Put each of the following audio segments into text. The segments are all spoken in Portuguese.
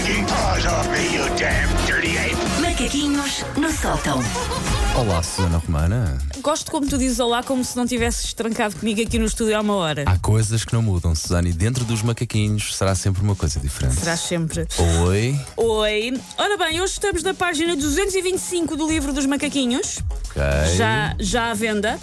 taking paws off me, you damn dirty ape! Macaquinhos no sótão. Olá, Susana Romana. Gosto como tu dizes olá, como se não tivesses trancado comigo aqui no estúdio há uma hora. Há coisas que não mudam, Susana, e dentro dos macaquinhos será sempre uma coisa diferente. Será sempre. Oi. Oi. Ora bem, hoje estamos na página 225 do livro dos macaquinhos, Ok. já, já à venda.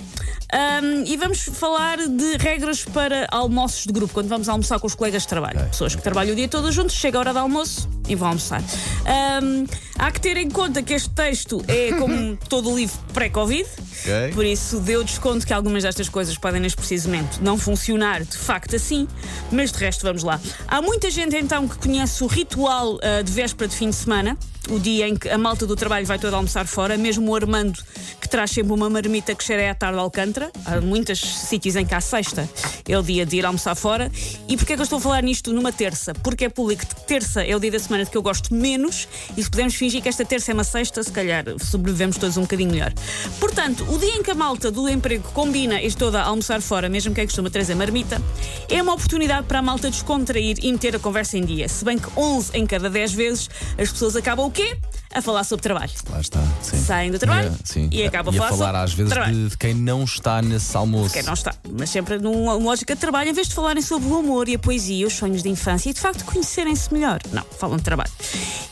Ahm, e vamos falar de regras para almoços de grupo, quando vamos almoçar com os colegas de trabalho. Ok. Pessoas que trabalham o dia todo juntos, chega a hora de almoço e vão almoçar. Ahm, há que ter em conta que este texto é como todo o livro pré-Covid, Ok. por isso deu desconto que algumas destas coisas podem neste preciso momento não funcionar de facto assim, mas de resto vamos lá. Há muita gente então que conhece o ritual ah, de véspera de fim de semana. O dia em que a malta do trabalho vai toda almoçar fora, mesmo o Armando, que traz sempre uma marmita que cheira à tarde Alcântara. Há muitos sítios em que há sexta é o dia de ir almoçar fora. E porquê é que eu estou a falar nisto numa terça? Porque é público que terça é o dia da semana que eu gosto menos e se pudermos fingir que esta terça é uma sexta, se calhar sobrevivemos todos um bocadinho melhor. Portanto, o dia em que a malta do emprego combina e toda a almoçar fora, mesmo quem costuma trazer marmita, é uma oportunidade para a malta descontrair e meter a conversa em dia. Se bem que 11 em cada 10 vezes as pessoas acabam o quê? A falar sobre trabalho. Lá está. Sim. Saem do trabalho É, sim. e acabam a E falar falar às vezes de, de quem não está nesse almoço. Quem não está, mas sempre numa lógica de trabalho, em vez de falarem sobre o amor e a poesia, os sonhos de infância e de facto conhecerem-se melhor. Não, falam de trabalho.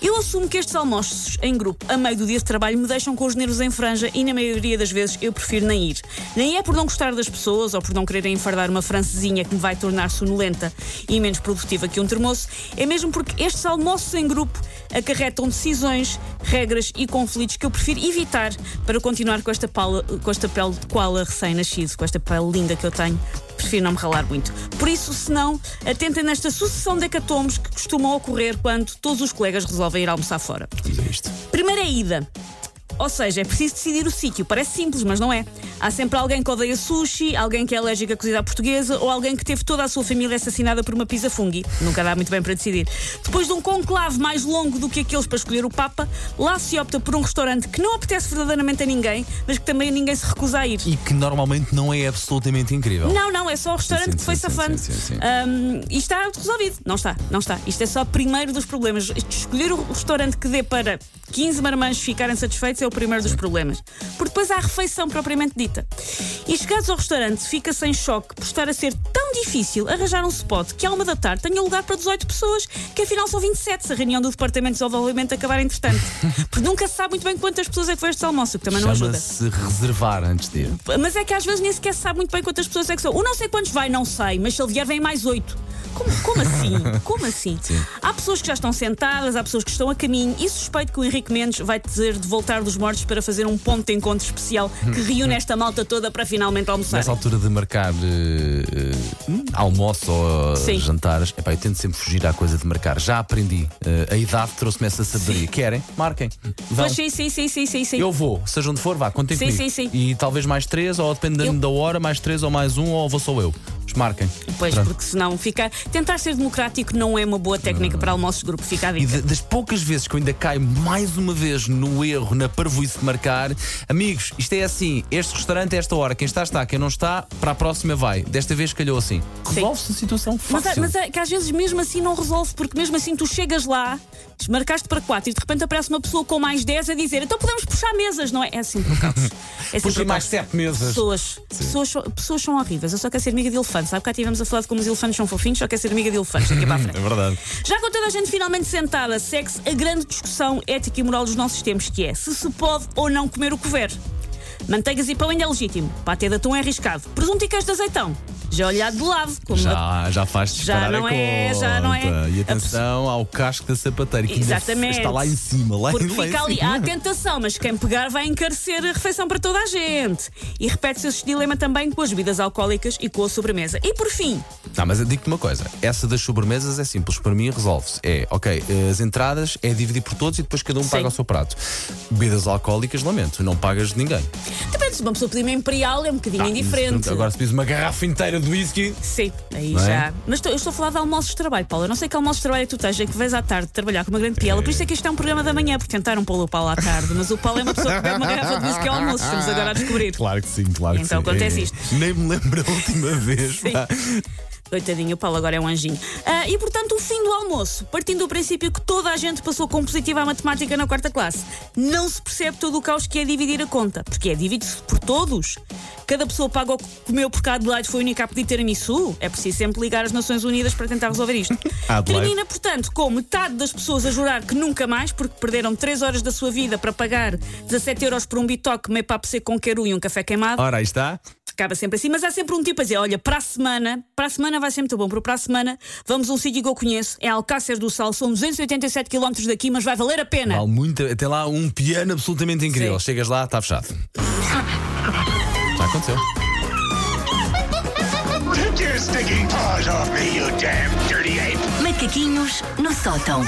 Eu assumo que estes almoços em grupo, a meio do dia de trabalho, me deixam com os nervos em franja e na maioria das vezes eu prefiro nem ir. Nem é por não gostar das pessoas ou por não quererem enfardar uma francesinha que me vai tornar sonolenta e menos produtiva que um termoço, é mesmo porque estes almoços em grupo acarretam decisões, regras e conflitos que eu prefiro evitar para continuar com esta, pala, com esta pele de koala recém-nascido, com esta pele linda que eu tenho. Prefiro não me ralar muito. Por isso, se não, atentem nesta sucessão de hecatombes que costumam ocorrer quando todos os colegas resolvem ir almoçar fora. Primeira ida. Ou seja, é preciso decidir o sítio. Parece simples, mas não é. Há sempre alguém que odeia sushi, alguém que é alérgico à cozida portuguesa ou alguém que teve toda a sua família assassinada por uma pizza fungi. Nunca dá muito bem para decidir. Depois de um conclave mais longo do que aqueles para escolher o Papa, lá se opta por um restaurante que não apetece verdadeiramente a ninguém, mas que também ninguém se recusa a ir. E que normalmente não é absolutamente incrível. Não, não, é só o restaurante Sim, que foi sim, sim, safando. sim, sim, sim. Ahm, e está resolvido. Não está, não está. Isto é só o primeiro dos problemas. Escolher o restaurante que dê para 15 marmãs ficarem satisfeitos é o primeiro dos problemas. Porque depois há a refeição propriamente dita. E chegados ao restaurante, fica sem choque por estar a ser tão difícil arranjar um spot que à uma da tarde tenha lugar para 18 pessoas, que afinal são 27 se a reunião do Departamento de Desenvolvimento acabar entretanto. Porque nunca se sabe muito bem quantas pessoas é que foi este almoço, que também não ajuda. Chama-se reservar antes de ir. Mas é que às vezes nem sequer se sabe muito bem quantas pessoas é que são. O não sei quantos vai, não sei, mas se ele vier, vem mais oito. Como, como assim? Como assim? Há pessoas que já estão sentadas, há pessoas que estão a caminho e suspeito que o Henrique Mendes vai dizer de voltar dos mortos para fazer um ponto de encontro especial que reúne esta malta toda para finalmente almoçar. Nessa altura de marcar eh, almoço ou Sim. jantares, epá, eu tento sempre fugir à coisa de marcar. Já aprendi. Eh, a idade trouxe-me essa sabedoria. Querem? Marquem. Vão. Pois sim, sim, sim, sim, sim, sim. Eu vou, seja onde for, vá, contem Sim, comigo. sim, sim. E talvez mais três, ou dependendo Eu- da hora, mais três ou mais um, ou vou só eu. Mas marquem. Pois, Pronto. porque senão fica. Tentar ser democrático não é uma boa técnica para almoços de grupo, fica a E dica. de- das poucas vezes que eu ainda caio mais uma vez no erro, na parvoíce de marcar, amigos, isto é assim: este restaurante é esta hora, quem está, está, quem não está, para a próxima vai. Desta vez calhou assim. Resolve-se a situação Mas, fácil. é- mas é que às vezes mesmo assim não resolve, porque mesmo assim tu chegas lá, desmarcaste para 4 e de repente aparece uma pessoa com mais 10 a dizer então podemos puxar mesas, não é? É assim por caos. É Puxa sempre por mais sete mesas. Pessoas, pessoas, são- pessoas são horríveis. Eu só quero ser amiga de elefantes. Sabe cá tivemos a falar de como os elefantes são fofinhos, só quero ser amiga de elefantes daqui para a frente. É verdade. Já com toda a gente finalmente sentada, segue-se a grande discussão ética e moral dos nossos tempos, que é se se pode ou não comer o cover. Manteigas e pão ainda é legítimo. Patê de atum é arriscado. Presunto e queijo de azeitão. Já olhado de lado. Como Já, já faz disparar não a é, já não é. E atenção ao casco da sapateira, que Exatamente. está lá em cima. Lá, Porque lá fica ali, há a tentação, mas quem pegar vai encarecer a refeição para toda a gente. E repete-se esse dilema também com as bebidas alcoólicas e com a sobremesa. E por fim, Não, mas digo-te uma coisa: essa das sobremesas é simples, para mim resolve-se. É, ok, as entradas é dividir por todos e depois cada um Sim. paga o seu prato. Bebidas alcoólicas, lamento, não pagas de ninguém. depende se uma pessoa pedir uma imperial, é um bocadinho Ah, indiferente. Agora se pedis uma garrafa inteira de whisky. Sim, aí Não é? já. Mas estou- eu estou a falar de almoços de trabalho, Paulo. Eu não sei que almoços de trabalho é que tu tens, é que vais à tarde trabalhar com uma grande piela. Por isso é que isto é um programa da manhã, porque tentaram pô-lo o Paulo à tarde. Mas o Paulo é uma pessoa que bebe uma garrafa de whisky ao almoço. Estamos agora a descobrir. Claro que sim, claro Então que sim. acontece É, isto. Nem me lembro a última vez. Coitadinho, o Paulo agora é um anjinho. Ah, e portanto, o fim do almoço, partindo do princípio que toda a gente passou com positiva à matemática na quarta classe, não se percebe todo o caos que é dividir a conta, porque é divide-se por todos. Cada pessoa paga o que comeu por cada Adelaide foi a única a pedir tiramisu. É preciso sempre ligar às Nações Unidas para tentar resolver isto. Termina, portanto, com metade das pessoas a jurar que nunca mais, porque perderam 3 horas da sua vida para pagar 17 euros por um bitoque, meio papo seco com queru e um café queimado Ora, aí está. Acaba sempre assim, mas há sempre um tipo a dizer: olha, para a semana, para a semana vai ser muito bom, porque para a semana vamos a um sítio que eu conheço, é Alcácer do Sal, são 287 km daqui, mas vai valer a pena. Vale muito. Tem lá um piano absolutamente incrível. Sim. Chegas lá, está fechado. Já aconteceu. Take your stinking paws off me, you damn dirty ape! Macaquinhos no sótão.